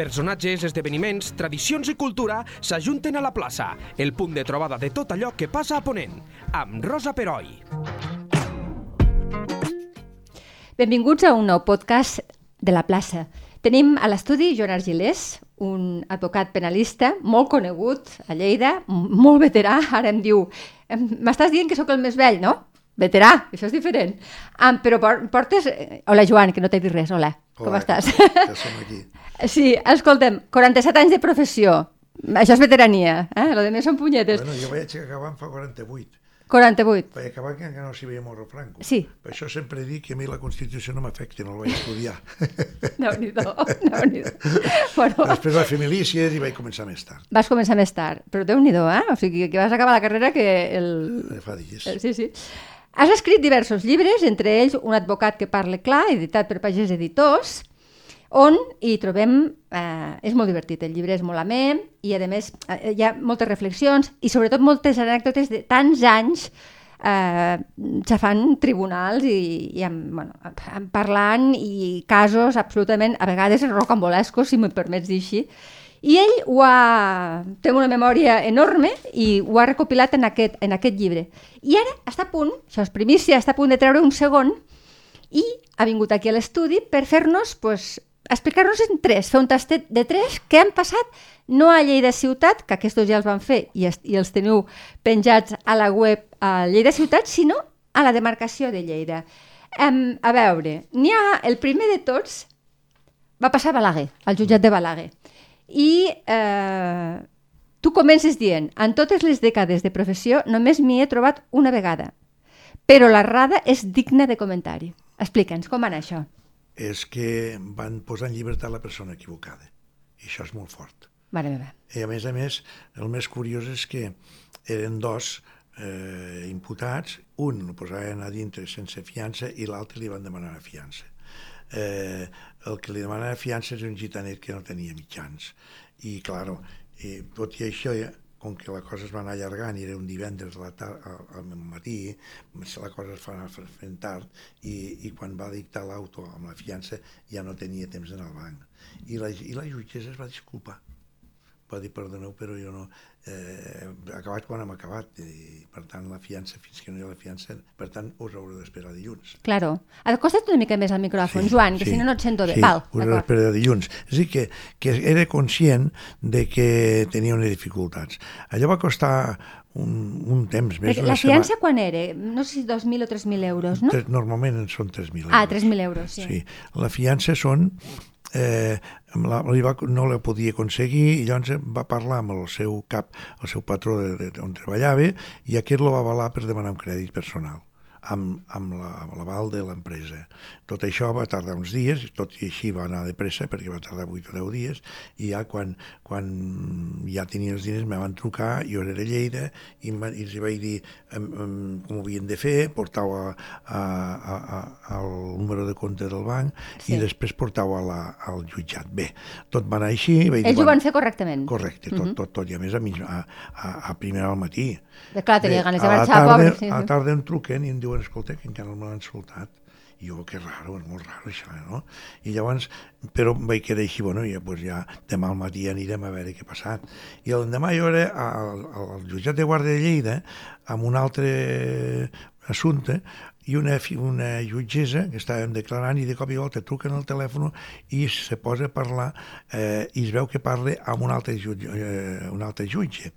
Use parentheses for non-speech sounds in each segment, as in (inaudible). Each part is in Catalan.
Personatges, esdeveniments, tradicions i cultura s'ajunten a la plaça, el punt de trobada de tot allò que passa a Ponent, amb Rosa Peroi. Benvinguts a un nou podcast de la plaça. Tenim a l'estudi Joan Argilés, un advocat penalista molt conegut a Lleida, molt veterà, ara em diu... M'estàs dient que sóc el més vell, no? Veterà, això és diferent. Ah, però por- portes... eh, Hola, Joan, que no t'he dit res, hola. Com Hola, estàs? Ja (laughs) som aquí. Sí, escolta'm, 47 anys de professió. Això és veterania, eh? Lo de més són punyetes. Bueno, jo vaig acabar fa 48. 48. Vaig acabar que encara no s'hi veia Morro Franco. Sí. Per això sempre dic que a mi la Constitució no m'afecta, no la vaig estudiar. (laughs) Déu-n'hi-do, (laughs) déu-n'hi-do. Bueno, Després vaig fer milícies i vaig començar més tard. Vas començar més tard, però déu-n'hi-do, eh? O sigui, que vas acabar la carrera que el... Eh, Fa dies. el- Sí, sí. Has escrit diversos llibres, entre ells Un advocat que parle clar, editat per Pagès Editors, on hi trobem... Eh, és molt divertit, el llibre és molt amè, i a més eh, hi ha moltes reflexions i sobretot moltes anècdotes de tants anys eh, xafant tribunals i, i amb, bueno, amb parlant i casos absolutament, a vegades rocambolescos, si m'ho permets dir així, i ell ho ha... té una memòria enorme i ho ha recopilat en aquest, en aquest llibre. I ara està a punt, això és primícia, està a punt de treure un segon i ha vingut aquí a l'estudi per fer-nos, pues, explicar-nos en tres, fer un tastet de tres que han passat no a Lleida Ciutat, que aquests ja els van fer i, es, i els teniu penjats a la web a Lleida Ciutat, sinó a la demarcació de Lleida. Um, a veure, n'hi ha el primer de tots, va passar a Balaguer, al jutjat de Balaguer. I eh, tu comences dient, en totes les dècades de professió només m'hi he trobat una vegada, però l'errada és digna de comentari. Explica'ns, com va anar això? És que van posar en llibertat la persona equivocada. I això és molt fort. Mare meva. I a més a més, el més curiós és que eren dos eh, imputats, un el posaven a dintre sense fiança i l'altre li van demanar la fiança. Eh, el que li demanava fiança és un gitanet que no tenia mitjans. I, claro, i, tot i això, ja, com que la cosa es va anar allargant i era un divendres a la tar al, al matí, la cosa es fa anar fent tard i, i quan va dictar l'auto amb la fiança ja no tenia temps d'anar al banc. I la, I la jutgessa es va disculpar va dir perdoneu, però jo no... Eh, acabat quan hem acabat, i per tant la fiança, fins que no hi ha la fiança, per tant us haureu d'esperar dilluns. Claro. Acosta't una mica més al micròfon, Joan, que si no no et sento bé. Sí, Val, us haureu d'esperar dilluns. És dir, que, que era conscient de que tenia unes dificultats. Allò va costar un, un temps, més Perquè la fiança quan era? No sé si 2.000 o 3.000 euros, no? Tres- Normalment en són 3.000 euros. Ah, 3.000 euros, sí. Sí, la fiança són... Eh, la, va, no la podia aconseguir i llavors va parlar amb el seu cap, el seu patró de, de, on treballava i aquest lo va avalar per demanar un crèdit personal amb, amb la- l'aval de l'empresa. Tot això va tardar uns dies, tot i així va anar de pressa perquè va tardar 8 o 10 dies i ja quan, quan ja tenia els diners me van trucar, jo era a Lleida i, em va- i els vaig dir em, em, com ho havien de fer, portau a, a, a, a, al número de compte del banc Sí. i després portau a la, al jutjat. Bé, tot va anar així. Vaig dir, Ells ho bueno, van fer correctament. Correcte, tot, tot, tot, i a més a, mig- a, a, a primera al matí. De clar, tenia Bé, ganes de a la marxar, tarda, pobre. Sí, A la tarda em truquen i em diuen, escolta, que encara no l'han soltat. I jo, que raro, és molt raro això, no? I llavors, però em vaig quedar així, bueno, ja, pues ja demà al matí anirem a veure què ha passat. I l'endemà jo era al, al jutjat de Guàrdia de Lleida amb un altre assumpte i una, una jutgessa que estàvem declarant i de cop i volta truquen al telèfon i se posa a parlar eh, i es veu que parla amb un altre, jutge, eh, un altre jutge.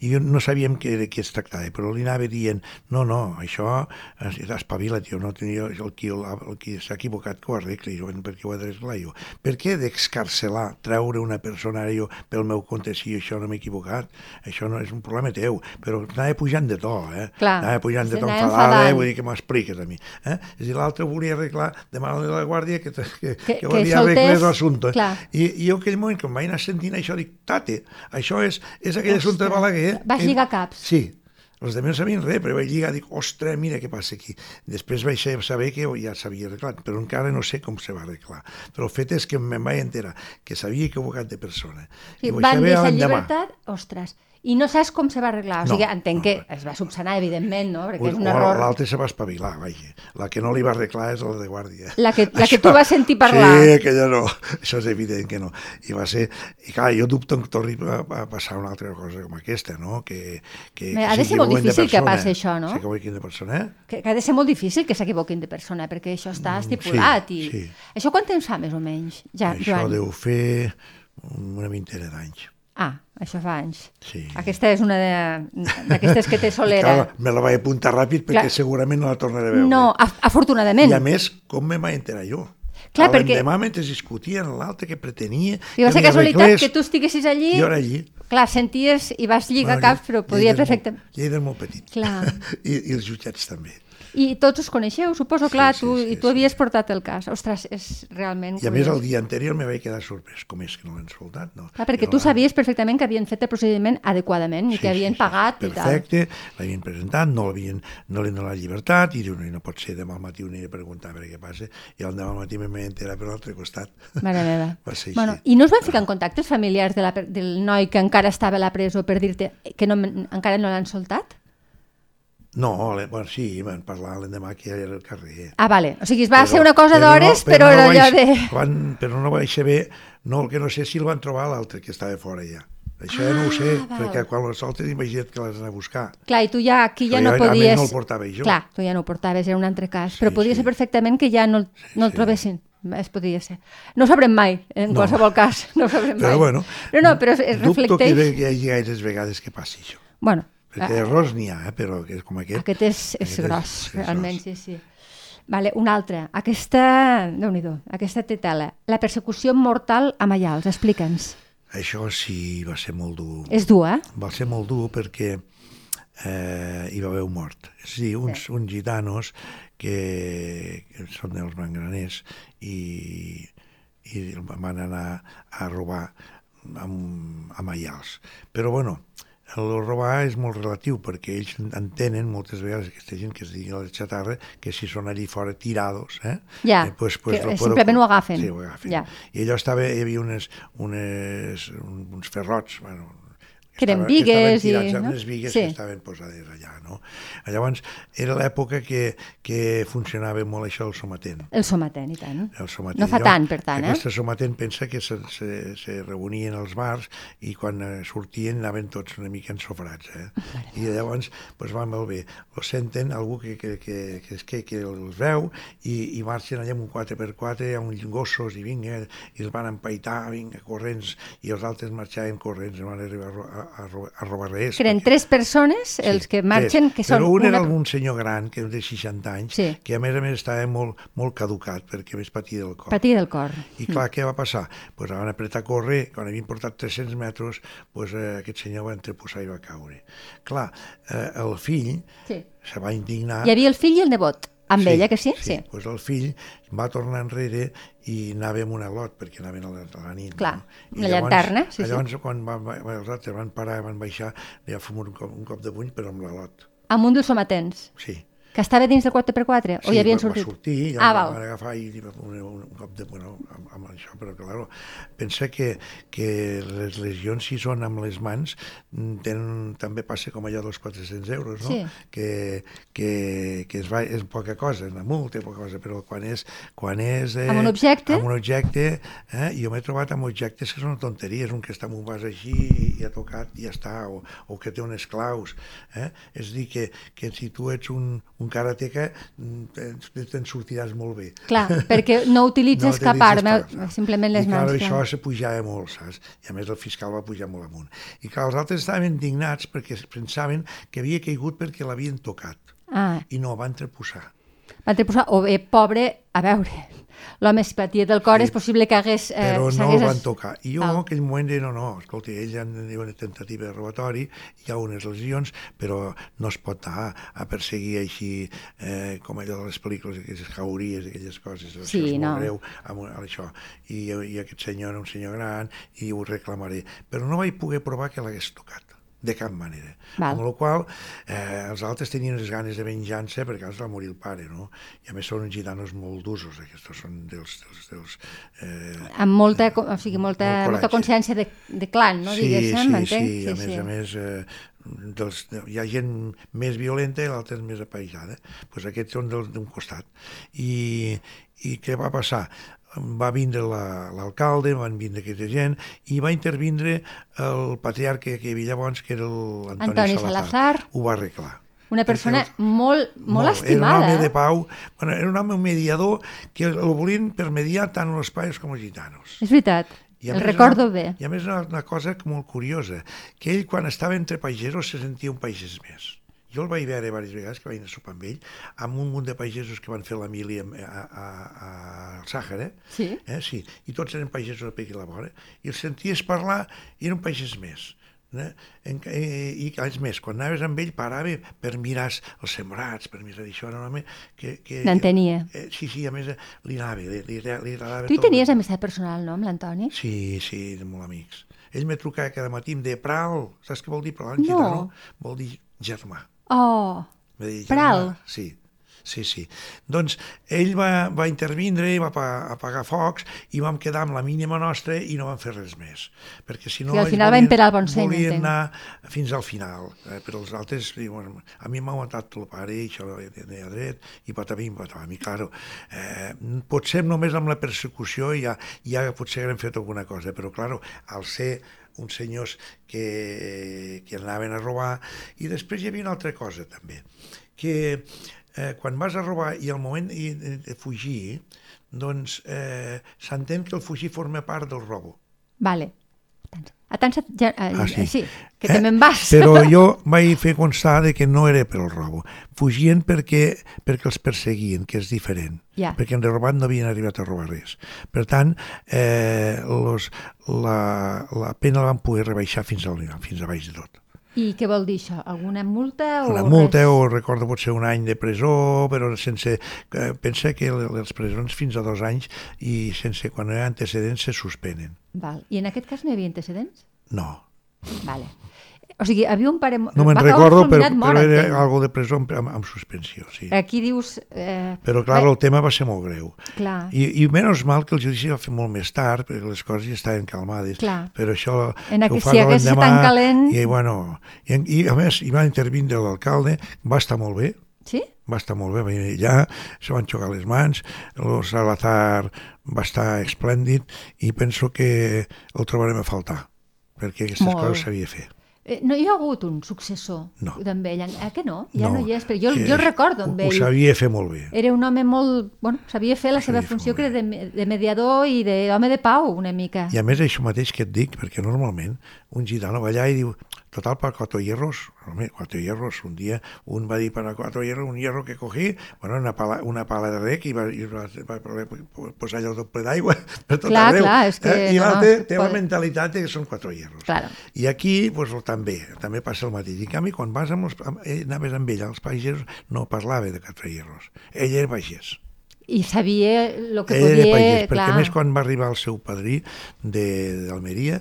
I no sabíem que, de què es tractava però li anava dient no, no, això es- espavila, tio, no tenia el qui, el, el qui s'ha equivocat que ho arregli jo, per què ho ha d'arreglar jo per què d'excarcelar, treure una persona ara jo pel meu compte si això no m'he equivocat? Això no és un problema teu. Però anava pujant de to, eh? Clar, anava pujant de to enfadada, enfadant. vull dir que m'expliques a mi. Eh? És a dir, l'altre volia arreglar, demanar-li a la guàrdia que, que, que, Que- que, que arreglés l'assumpte. I, I jo aquell moment, quan vaig anar sentint això, dic, tate, això és, és aquell assumpte de Ostres, Balaguer. vas que- lligar caps. Sí, els altres no sabien res, però vaig lligar, dic, ostres, mira què passa aquí. Després vaig sa- saber que ja s'havia arreglat, però encara no sé com se va arreglar. Però el fet és que me'n vaig enterar que s'havia equivocat de persona. Sí, I van deixar llibertat, ostres. I no saps com se va arreglar. O No, sigui, entenc no. que es va subsanar, evidentment, no? Perquè és un error. l'altre se va espavilar, vaja. La que no li va arreglar és la de guàrdia. La que- la que tu vas sentir parlar. Sí, aquella no. (laughs) Això és evident que no. I va ser... I clar, jo dubto que torni a, a passar una altra cosa com aquesta, no? Que, que, Bé, que ha de ser molt difícil que persona. passi això, no? S'equivoquen de persona, eh? Que, que ha de ser molt difícil que s'equivoquin de persona, perquè això està estipulat. sí, i... sí. Això quant temps fa, més o menys, ja, Això Joan? deu fer una vintena d'anys. Ah, això fa anys. Sí. Aquesta és una d'aquestes que té (laughs) solera. Clar, me la vaig apuntar ràpid perquè Clar. segurament no la tornaré a veure. No, af afortunadament. I a més, com me vaig enterar jo? Clar, A perquè- L'endemà, mentre discutien l'altre que pretenia... I va que ser casualitat arreglés, que tu estiguessis allí, Jo era allí. clar, senties i vas lligar Bueno, caps, però podia perfectament... Lleida és molt petit. Clar. (laughs) I, I els jutjats també. I tots us coneixeu, suposo, clar, sí, tu, sí, i tu sí. havies portat el cas. Ostres, és realment I a més, el dia anterior me vaig quedar sorprès. Com és que no l'han soltat? No? Clar, perquè Jo, tu sabies perfectament que havien fet el procediment adequadament i Sí, que havien sí, sí. pagat i tal. Perfecte, l'havien presentat, no l'havien no li donat llibertat, i diu, no, no pot ser demà al matí unir a preguntar a veure què passa, i l'endemà al matí me vaig enterar per l'altre costat. Mare meva. (laughs) Va ser Bueno, així. I no es van ficar en contacte els familiars de la, per- del noi que encara estava a la presó per dir-te que no, encara no l'han soltat? No, bueno, sí, van parlar l'endemà que ja era al carrer. Ah, vale. O sigui, es va Però- ser una cosa però d'hores, no- però, no era vaig- allò de... Van, però no vaig saber, no, el que no sé si el van trobar l'altre que estava fora ja. Això ja no ho sé, Ah, val. perquè quan les soltes imagina't que les han a buscar. Clar, i tu ja aquí ja Però no jo, a més, podies... no el portava jo. Clar, tu ja no ho portaves, era un altre cas. però Sí, podia sí. ser perfectament que ja no, no el sí. trobessin. Es podria ser. No ho sabrem mai, en No. qualsevol cas. (laughs) No ho sabrem mai. Però bueno, Però no, però es, es dubto que reflecteix... hi hagi gaires vegades que passi això. Bueno, Perquè errors n'hi ha, eh, però que és com aquest... Aquest és, és Aquest és- gros, és realment, gros. sí, sí. Vale, una altra. Aquesta, déu nhi aquesta té tela. La persecució mortal a Maials, explica'ns. Això sí va ser molt dur. És dur, eh? Va ser molt dur perquè eh, hi va haver un mort. És a dir, uns, sí. uns gitanos que, que són dels mangraners i, i van anar a robar amb, a Maials. Però bueno, el robar és molt relatiu perquè ells entenen moltes vegades aquesta gent que es digui la xatarra que si són allí fora tirados eh? Ja, pues, pues, que simplement ho agafen. sí, ho agafen. Ja. i allò estava, hi havia unes, unes, uns ferrots bueno, Que eren i- estaven tirats, no? unes bigues Sí. que estaven posades allà no? llavors era l'època que, que funcionava molt això del sometent El sometent, i tant. el sometent. No fa Llavors, tant, per tant, eh? Aquesta sometent pensa que se, se, se reunien als bars i quan eh, sortien anaven tots una mica ensofrats. Eh? I llavors pues, van molt bé. Lo senten algú que, que, que, que, que, que els veu i, i marxen allà amb un 4x4 amb uns gossos i vinga, i els van empaitar, vinga, corrents, i els altres marxaven corrents, no van arribar a, a, a, ro- a robar res. Que eren tres persones els que marxen, Tres. que són... Però un era una... un senyor gran, que era de 60 anys, Sí. que a més a més estava molt, molt caducat, perquè més patia del cor. Patir del cor. I clar, què va passar? Pues van apretar a córrer, quan havien portat 300 metres, pues, eh, aquest senyor va entreposar i va caure. Clar, eh, el fill Sí. se va indignar... Hi havia el fill i el nebot, amb ella, que sí? Sí, pues el fill va tornar enrere i anava amb una lot, perquè anaven a la, a la nit. Clar, no? una llanterna, sí, sí. llavors, quan van, els altres van parar, van baixar, li va fumar un cop, un cop de puny, però amb la lot. Amb un dels sometents. Sí. Que estava dins del 4x4? o hi havien va, sortit? Va sortir, i ah, val. van agafar i li va fer un, un cop de... Bueno, amb, amb això, però claro, pensa que, que les lesions, si són amb les mans, mm, tenen, també passa com allò dels 400 euros, no? Sí. Que, que, que es va, és poca cosa, una multa, poca cosa, però quan és... Quan és eh, Amb un objecte? Amb un objecte, eh, jo m'he trobat amb objectes que són tonteries, un que està amb un vas així i ha tocat i ja està, o, o que té unes claus, eh? És dir, que, que si tu ets un, un karateca, mm, te- te'n sortiràs molt bé. Clar, (laughs) perquè no utilitzes No cap arma, simplement les I, clar, mans. això Clar. se pujava molt, saps? I a més el fiscal va pujar molt amunt. I clar, els altres estaven indignats perquè pensaven que havia caigut perquè l'havien tocat. Ah, I no, van treposar. van posar, o bé, pobre, a veure, l'home si patia del cor, Sí. és possible que hagués... Eh, Però no el es- van tocar. I jo en aquell moment deia, no, no, escolta, ells han de una tentativa de robatori, hi ha unes lesions, però no es pot anar a perseguir així, eh, com allò de les pel·lícules, aquelles cauries, aquelles coses, això Sí, és molt no. greu, amb, amb això. I, I aquest senyor era un senyor gran, i ho reclamaré. Però no vaig poder provar que l'hagués tocat. De cap manera. Val. Amb la qual eh, els altres tenien les ganes de venjança perquè els va morir el pare, no? I a més són uns gitanos molt d'usos, aquests són dels... dels, dels eh, Amb molta, o sigui, molta, Molt molta consciència de, de clan, no? sí, Diguéssim, sí, m'entenc? sí, a més a més eh, dels, hi ha gent més violenta i l'altra és més apaisada. pues aquests són d'un costat. I, I què va passar? Va vindre la- l'alcalde, van vindre aquesta gent, i va intervindre el patriarca que hi havia llavors, que era l'Antoni Antoni Salazar. Salazar. Ho va arreglar. Una Perquè persona els- molt, molt, Era un estimada. home de eh? pau, bueno, era un home mediador que el volien per mediar tant els països com els gitanos. És veritat, I el recordo una, bé. I a més una, una cosa molt curiosa, que ell quan estava entre pagesos se sentia un pagès més. Jo el vaig veure diverses vegades que vaig anar a sopar amb ell, amb un munt de pagesos que van fer la mili a, a, a, a Sàhara, Sí. eh? sí, i tots eren pagesos a Piqui la vora, i els senties parlar i era un pagès més. Eh? En, eh, I és més, quan anaves amb ell parava per mirar els sembrats, per mirar això, era un home que... que N'entenia. Eh, sí, sí, a més li anava, li, li, li agradava Tu hi tot. tenies amistat personal, no, amb l'Antoni? Sí, sí, de molt amics. Ell me trucava cada matí, em deia Pral, saps què vol dir Pral en No. gitano? Vol dir germà. Oh, Pral? Sí, sí, sí. Doncs ell va, va intervindre, va apa- apagar focs i vam quedar amb la mínima nostra i no vam fer res més. Perquè si no... Sí, al final va imperar el bon seny, Volien entenc. anar fins al final, eh? però els altres diuen, a mi m'ha aguantat el pare i això deia dret, i patamim, patamim, i claro, eh, potser només amb la persecució ja, ja potser haguem fet alguna cosa, però claro, al ser uns senyors que, que anaven a robar, i després hi havia una altra cosa també, que eh, quan vas a robar i al moment de, de fugir, doncs eh, s'entén que el fugir forma part del robo. vale. A tant, se- ja, eh, Ah, sí. sí, que també en vas. Però (laughs) jo vaig fer constar de que no era per el robo. Fugien perquè, perquè els perseguien, que és diferent. Ja. Perquè en robat no havien arribat a robar res. Per tant, eh, los, la, la pena la van poder rebaixar fins, al, fins a baix de tot. I què vol dir això? Alguna multa? O Una multa res? o recordo potser un any de presó, però sense... Eh, pensa que le- les presons fins a dos anys i sense quan hi ha antecedents se suspenen. Val. I en aquest cas no hi havia antecedents? No, Vale. O sigui, havia un pare... no me'n recordo, però, mort, però era entenc. algo de presó amb, amb, amb suspensió, sí. Aquí dius... Eh, Però, clar, el tema va ser molt greu. clar, I, I menys mal que el judici va fer molt més tard, perquè les coses ja estaven calmades. Clar. Però això... En aquest- si hagués estat tan calent- I, bueno, i, i, a més, hi va intervindre l'alcalde, va estar molt bé, sí? va estar molt bé, va venir allà, se van xocar les mans, el Salazar va estar esplèndid i penso que el trobarem a faltar, perquè aquestes Molt. coses s'havia fer. Eh, no hi ha hagut un successor No. d'en ell? Eh que no? Ja no, hi és, però jo, que jo el recordo ho, amb Ho sabia fer molt bé. Era un home molt... Bueno, sabia fer la seva Sabia fer funció, que era de, de mediador i d'home de pau, una mica. I a més això mateix que et dic, perquè normalment un gitano va allà i diu, total para cuatro hierros, home, cuatro hierros, un dia un va dir para cuatro hierros, un hierro que cogí, bueno, una pala, una pala de rec i va, i va, va, va posar allò doble d'aigua per (laughs) tot Clar, arreu. clar, és que eh? I no, l'altre no, té la pot- mentalitat de que són quatre hierros. Claro. I aquí pues, també, també passa el mateix. I en canvi, quan vas amb els, amb, eh, anaves amb ell, als pagesos, no parlava de quatre hierros. Ell era pagès. I sabia el que era podia... pagès, perquè clar. a més quan va arribar el seu padrí de- d'Almeria,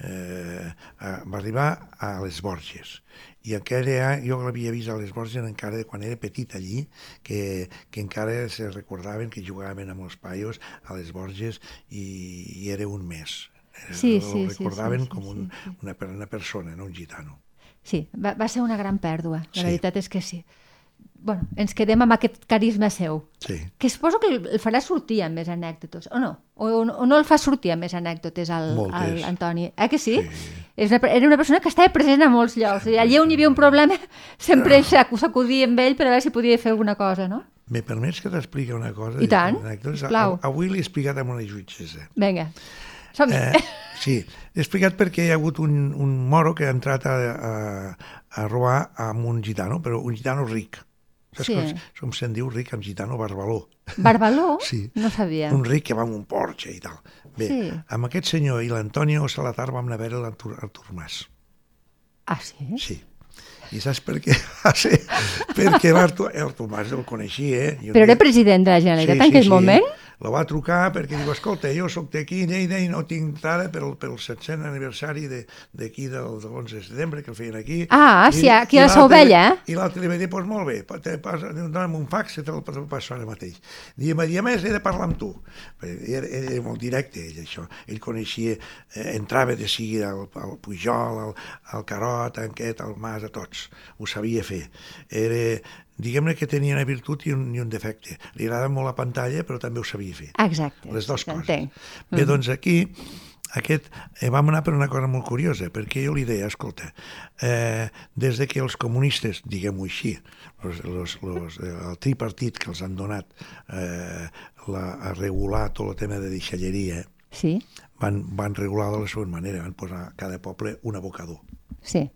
eh, eh, va arribar a les Borges. I aquella, jo l'havia vist a les Borges encara de quan era petit allí, que, que encara se recordaven que jugaven amb els paios a les Borges i, i era un mes. Eh, Sí, el sí, recordaven sí, sí, com un, sí, sí. Una, una persona, no un gitano. Sí, va, va ser una gran pèrdua, la Sí. veritat és que sí. Bueno, ens quedem amb aquest carisma seu. Sí. Que suposo que el farà sortir amb més anècdotes, o no? O, o, no- o no el fa sortir amb més anècdotes al, al Antoni? Eh que sí? Sí. És una, era una persona que estava present a molts llocs. I allà on hi havia un problema (laughs) sempre s'ac- s'acudia amb ell per a veure si podia fer alguna cosa, no? Me permets que t'expliqui una cosa? I tant, Anècdotes? sisplau. A- Avui l'he explicat amb una jutgessa. Vinga, som -hi. Eh, sí, he explicat perquè hi ha hagut un, un moro que ha entrat a, a, a robar amb un gitano, però un gitano ric. Saps Sí. com, com se'n diu ric amb gitano barbaló? Barbaló? (laughs) Sí. No sabia. Un ric que va amb un Porsche i tal. Bé, Sí. amb aquest senyor i l'Antonio Salazar vam anar a veure l'Artur Artur Mas. Ah, sí? Sí. I saps per què? va ser? (laughs) perquè l'Artur Artur Mas el coneixia, eh? Però era president de la Generalitat en aquell moment? La va trucar perquè diu, escolta, jo sóc d'aquí, Lleida, i no tinc entrada pel, pel 700 aniversari d'aquí de, del, de l'11 de setembre, que el feien aquí. Ah, I- sí, aquí a la Sauvella, eh? I l'altre li va dir, doncs molt bé, dona'm un fax te el passo ara mateix. I em va dir, a més, he de parlar amb tu. Era, era molt directe, ell, això. Ell coneixia, eh, entrava de seguida al, al Pujol, al, al Carot, a aquest, al Mas, a tots. Ho sabia fer. Era, diguem-ne que tenia una virtut i un, i un defecte. Li agradava molt la pantalla, però també ho sabia fer. Exacte. Les dues coses. Entenc. Bé, doncs aquí aquest, eh, vam anar per una cosa molt curiosa, perquè jo li deia, escolta, eh, des de que els comunistes, diguem-ho així, los, los, los, eh, el tripartit que els han donat eh, la, a regular tot el tema de deixalleria, Sí, van, van regular de la següent manera, van posar a cada poble un abocador sí.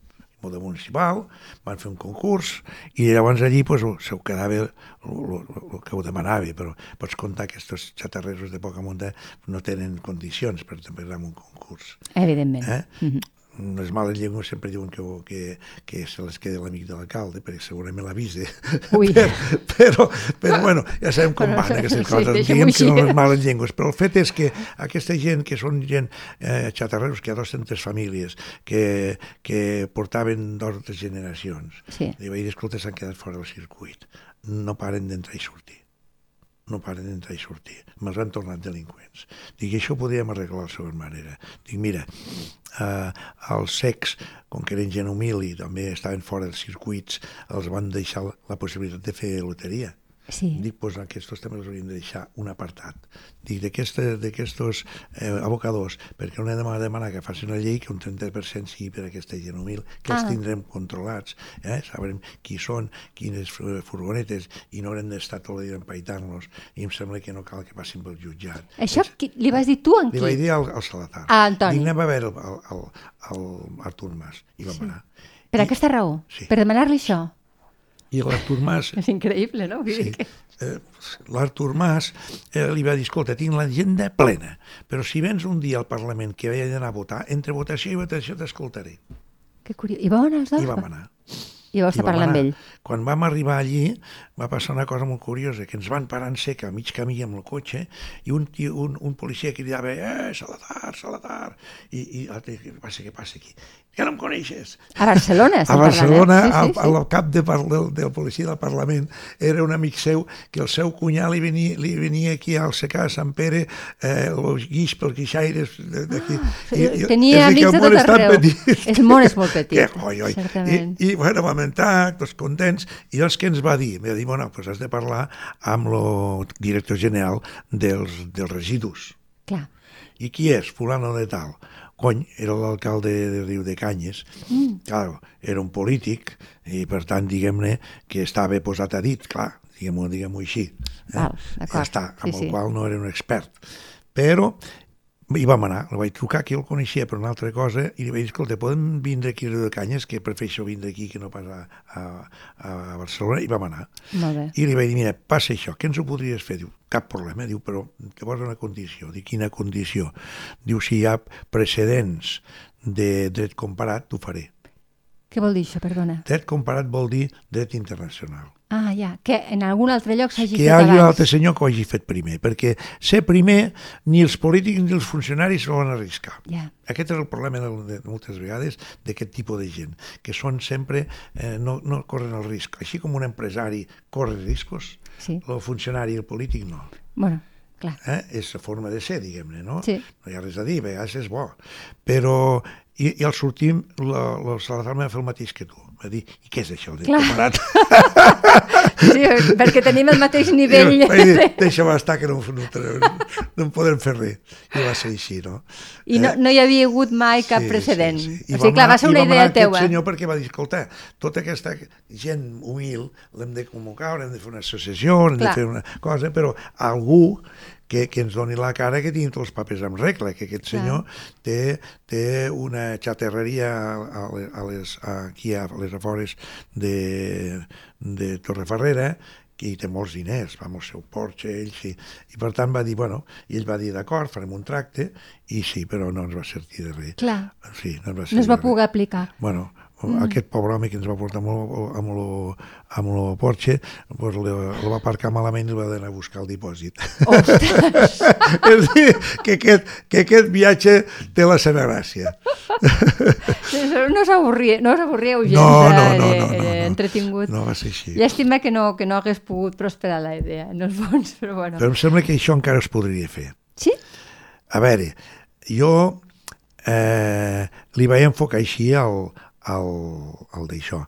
Model municipal, van fer un concurs i llavors allí pues, se ho quedava el, el, el que ho demanava, però pots comptar que aquests xatarreros de poca munta no tenen condicions per també a un concurs. Evidentment. Eh? Mhm. Les males llengües sempre diuen que, que, que se les queda l'amic de l'alcalde, perquè segurament l'avise. Ui. (laughs) però, però, bueno, ja sabem com van aquestes sí, coses. deixem-ho Diguem que no les males llengües, però el fet és que aquesta gent que són gent eh, xatarreros, que ha 200 famílies, que, que portaven dos o tres generacions, Sí. li vaig dir, escolta, s'han quedat fora del circuit. No paren d'entrar i sortir no paren d'entrar i sortir. Me'ls han tornat delinqüents. Dic, això ho podríem arreglar de següent manera. Dic, mira, eh, els secs, com que eren gent humil i també estaven fora dels circuits, els van deixar la possibilitat de fer loteria. Sí. Dic, doncs aquests també els hauríem de deixar un apartat. Dic, d'aquestos eh, abocadors, perquè no hem de demanar que facin una llei que un 30% sigui per aquesta gent humil, que els Ah. tindrem controlats, eh? sabrem qui són, quines fu- furgonetes, i no haurem d'estar tot el dia empaitant-los, i em sembla que no cal que passin pel jutjat. Això qui, li vas dir tu en Li qui? vaig dir al, al Salatar. A Antoni. Dic, anem a veure el, el, el, el Artur Mas. I vam Sí. anar. Per I- aquesta raó? Sí. Per demanar-li això? I l'Artur Mas És increïble, no? Sí. Eh, L'Artur Mas eh, li va dir, escolta, tinc l'agenda plena, però si vens un dia al Parlament que he d'anar a votar, entre votació i votació t'escoltaré. Que curiós. I vau anar els dos? I vam anar. I vau I estar vam parlant amb anar. ell. Quan vam arribar allí va passar una cosa molt curiosa, que ens van parar en seca a mig camí amb el cotxe i un, tio, un, un policia cridava eh, Salatar, Salatar, i, i l'altre, què passa, què passa aquí? Ja no em coneixes? A Barcelona, A Barcelona, eh? al, Sí, sí, sí. al cap de, par- del, del policia del Parlament, era un amic seu que el seu cunyà li venia, li venia aquí al secar a Sant Pere eh, els guix pels guixaires de- d'aquí. Ah, Tenia amics de tot arreu. El món és molt petit, (laughs) Que, oi, oi. I, certament. I, bueno, vam entrar, tots contents, i doncs què ens va dir? Va dir, bueno, pues has de parlar amb el director general dels, dels residus. Clar. I qui és? Fulano de tal. Cony, era l'alcalde de Riu de Canyes. Mm. Claro, era un polític i, per tant, diguem-ne, que estava posat a dit, clar, diguem-ho diguem així. Eh? Val, ja està, amb Sí, el sí. qual no era un expert. Però i vam anar, el vaig trucar, que jo el coneixia per una altra cosa, i li vaig dir, escolta, podem vindre aquí a Riu de Canyes, que prefereixo vindre aquí que no pas a, a, a Barcelona, i vam anar. Molt bé. I li vaig dir, mira, passa això, què ens ho podries fer? Diu, cap problema, diu, però te posa una condició. Dic, quina condició? Diu, si hi ha precedents de dret comparat, t'ho faré. Què vol dir això, perdona? Dret comparat vol dir dret internacional. Ah, ja, que en algun altre lloc s'hagi Que hi fet hagi un abans. altre senyor que ho hagi fet primer, perquè ser primer ni els polítics ni els funcionaris se volen arriscar. Ja. Aquest és el problema de, de moltes vegades d'aquest tipus de gent, que són sempre, eh, no, no corren el risc. Així com un empresari corre riscos, Sí. el funcionari i el polític no. Bueno, clar. eh? és la forma de ser, diguem-ne, no? Sí. No hi ha res a dir, a vegades és bo. Però, i, i al sortim, la, la Salazar m'ha fet el mateix que tu. Va dir, i què és això Clar. comparat? (laughs) Sí, perquè tenim el mateix nivell. I dir, deixa'm estar que no, no, no, no en podem fer res. I va ser així, no? I no, no hi havia hagut mai cap precedent. I O sigui, clar, va ser i una idea teua. senyor perquè va dir, escolta, tota aquesta gent humil l'hem de convocar, hem de fer una associació, hem Clar. de fer una cosa, però algú que, que ens doni la cara que tots els papers en regla, que aquest Clar. senyor té, té una xaterreria a, les, a les, aquí a les afores de, de Torreferrera, que hi té molts diners, va amb el seu Porsche, ell sí, i per tant va dir, bueno, i ell va dir, d'acord, farem un tracte, i sí, però no ens va servir de res. Clar. Sí, no, ens va No es va poder aplicar. Bueno, mm. aquest pobre home que ens va portar amb lo, amb lo, amb lo Porsche, pues, el, el va aparcar malament i el va anar a buscar el dipòsit. (laughs) És dir, que aquest, que aquest viatge té la seva gràcia. no s'avorria, no s'avorríeu gens, No, no, era, no, era, no, no, era no. entretingut. No va ser així. Llàstima que no, que no hagués pogut prosperar la idea, en el fons, però bueno. Però em sembla que això encara es podria fer. Sí? A veure, jo eh, li vaig enfocar així al, al, al d'això,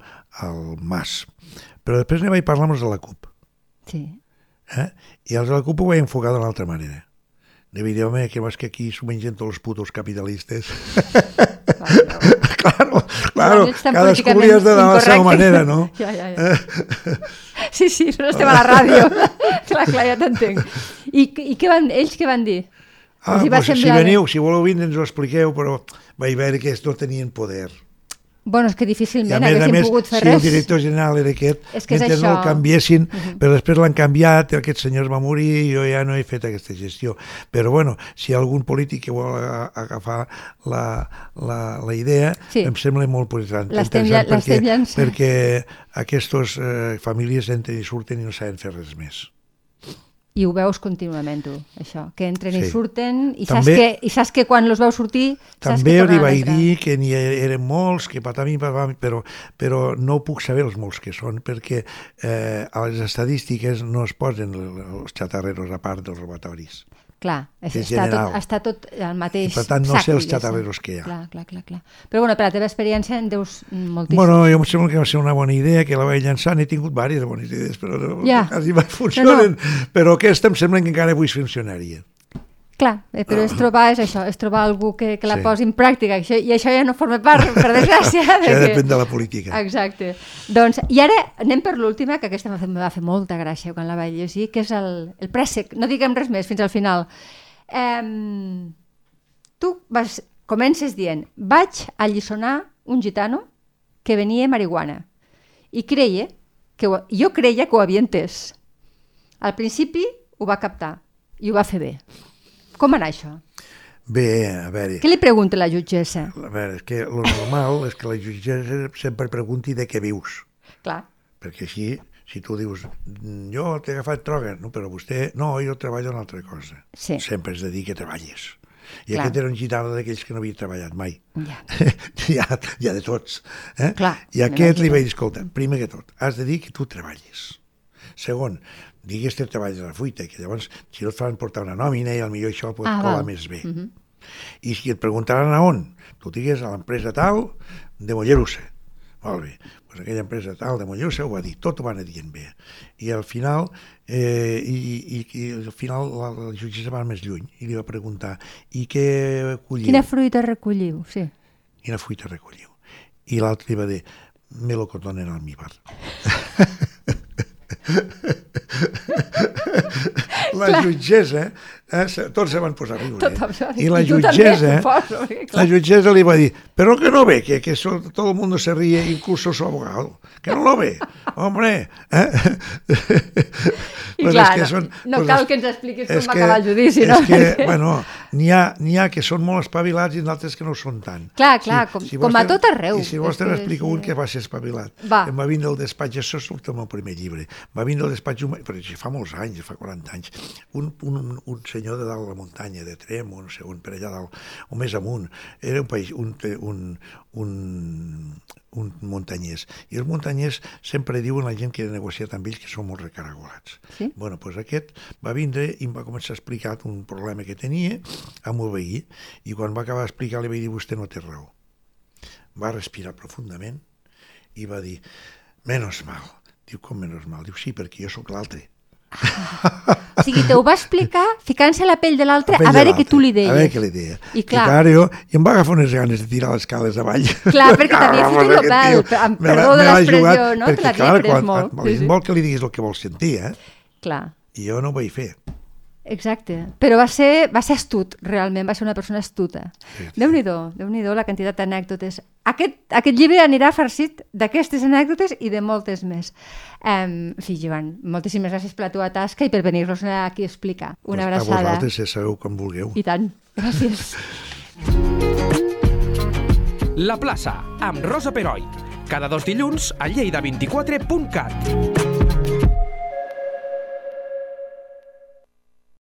al Mas. Però després ne vaig parlar amb els de la CUP. Sí. Eh? I els de la CUP ho vaig enfocar d'una altra manera. Li vaig dir, home, que vas que aquí s'ho mengen tots els putos capitalistes. claro, (laughs) claro, cadascú li has de donar la seva manera, no? (laughs) Ja, ja, ja. Sí, sí, però estem a la ràdio. (laughs) clar, clar, ja t'entenc. I, I què van, ells què van dir? Ah, va si semblar- veniu, si voleu vindre ens ho expliqueu, però vaig veure que no tenien poder. Bueno, és que difícilment més a haguessin més, pogut fer si el res. director general era aquest, És que és mentre no el canviessin, però després l'han canviat, aquest senyor va morir i jo ja no he fet aquesta gestió. Però bueno, si algun polític que vol agafar la, la, la idea, Sí. em sembla molt interessant. L'estem interessant perquè, perquè aquestes eh, famílies entren i surten i no saben fer res més. I ho veus contínuament, tu, això, que entren i Sí. surten, i També- saps, que, i saps que quan los veus sortir, També li vaig dir que n'hi eren molts, que patami, patami, però, però no puc saber els molts que són, perquè eh, a les estadístiques no es posen el- els xatarreros a part dels robatoris. Clar, és, està, tot, general. està tot al mateix I per tant no sac, sé els xatarreros que hi ha. Clar, clar, clar, clar. Però bueno, per la teva experiència en deus moltíssim. Bueno, jo em sembla que va ser una bona idea, que la vaig llançar, n'he tingut diverses bones idees, però no, Ja. (laughs) quasi mai funcionen. Però aquesta em sembla que encara avui funcionaria. Clar, eh, però és trobar, és això, és trobar algú que, que la Sí. posi en pràctica, això, i això ja no forma part, per (laughs) desgràcia. De que... depèn de la política. Exacte. Doncs, i ara anem per l'última, que aquesta me va fer molta gràcia quan la vaig llegir, que és el, el préssec. No diguem res més fins al final. Um, tu vas, comences dient, vaig alliçonar un gitano que venia marihuana i creia que ho, jo creia que ho havia entès. Al principi ho va captar i ho va fer bé. Com anar això? Bé, a veure, Què li pregunta la jutgessa? a veure, és que lo normal és que la jutgessa sempre pregunti de què vius. Clar, perquè així, si tu dius "Mm, jo t'he agafat droga, no, però vostè, no, jo treballo en altra cosa. Sí. Sempre has de dir que treballes. I Clar. aquest era un gitano d'aquells que no havia treballat mai. ja. (laughs) ja, ja de tots. Eh? Clar, I aquest li vaig dir, escolta, primer que tot, has de dir que tu treballes. Segon, digues que treballes a la fuita, que llavors, si no et fan portar una nòmina, i millor això pot Ah, colar val. més bé. I si et preguntaran a on, tu digues a l'empresa tal de Mollerussa. Molt bé, doncs aquella empresa tal de Mollerussa ho va dir, tot ho van dient bé. I al final, eh, i, i, i al final la, la jutgessa va més lluny i li va preguntar, i què colliu? Quina fruita recolliu? Sí. Quina fruita recolliu? I l'altre li va dir, melocotón en almíbar. (laughs) la Clar. jutgessa, eh, tots se van posar a riure. Eh? I la jutgessa, clar. la jutgessa li va dir, pero que no ve, que, que todo el mundo se ríe, incluso su abogado. Que no lo ve, hombre. Eh? I Pues clar, és que són no coses- cal que ens expliquis com és va que- acabar el judici, és no? que, Perquè- bueno, n'hi ha, ha que són molt espavilats i d'altres que no són tant. Clar, clar, com- com a tot arreu. I si És vols te que n'explico un que va ser espavilat. Va. Em va vindre al despatx, això surt al meu primer llibre, va vindre al despatx, un- però fa molts anys, fa 40 anys, un, un, un senyor de dalt de la muntanya, de Trem, o no sé on, per allà dalt, o més amunt, era un país, un, un, un, un muntanyès. I els muntanyers sempre diuen a la gent que ha negociat amb ells que són molt recaragolats. Sí? Bueno, doncs aquest va vindre i em va començar a explicar un problema que tenia amb el veí i quan va acabar d'explicar li vaig dir vostè no té raó. Va respirar profundament i va dir menos mal. Diu, com menos mal? Diu, sí, perquè jo sóc l'altre. O sigui, te ho va explicar ficant-se a la pell de l'altre a de veure què tu li deies. A veure què li deia. I clar, I, jo, I em va agafar unes ganes de tirar les cales avall. Clar, perquè t'havia fotut pues el pèl, amb perdó de l'expressió, no? Perquè, clar, quan, molt. Sí, sí. vol que li diguis el que vols sentir, eh? Clar, I jo no ho vaig fer. Exacte. Però va ser, va ser astut, realment, va ser una persona astuta. Sí, sí. Déu-n'hi-do, déu nhi déu la quantitat d'anècdotes. Aquest, aquest llibre anirà farcit d'aquestes anècdotes i de moltes més. Um, en fi, Joan, moltíssimes gràcies per la teva tasca i per venir-nos aquí a explicar. Una Pues A abraçada. vosaltres, ja sabeu com vulgueu. I tant. Gràcies. La plaça, amb Rosa Peroi. Cada dos dilluns a lleida24.cat.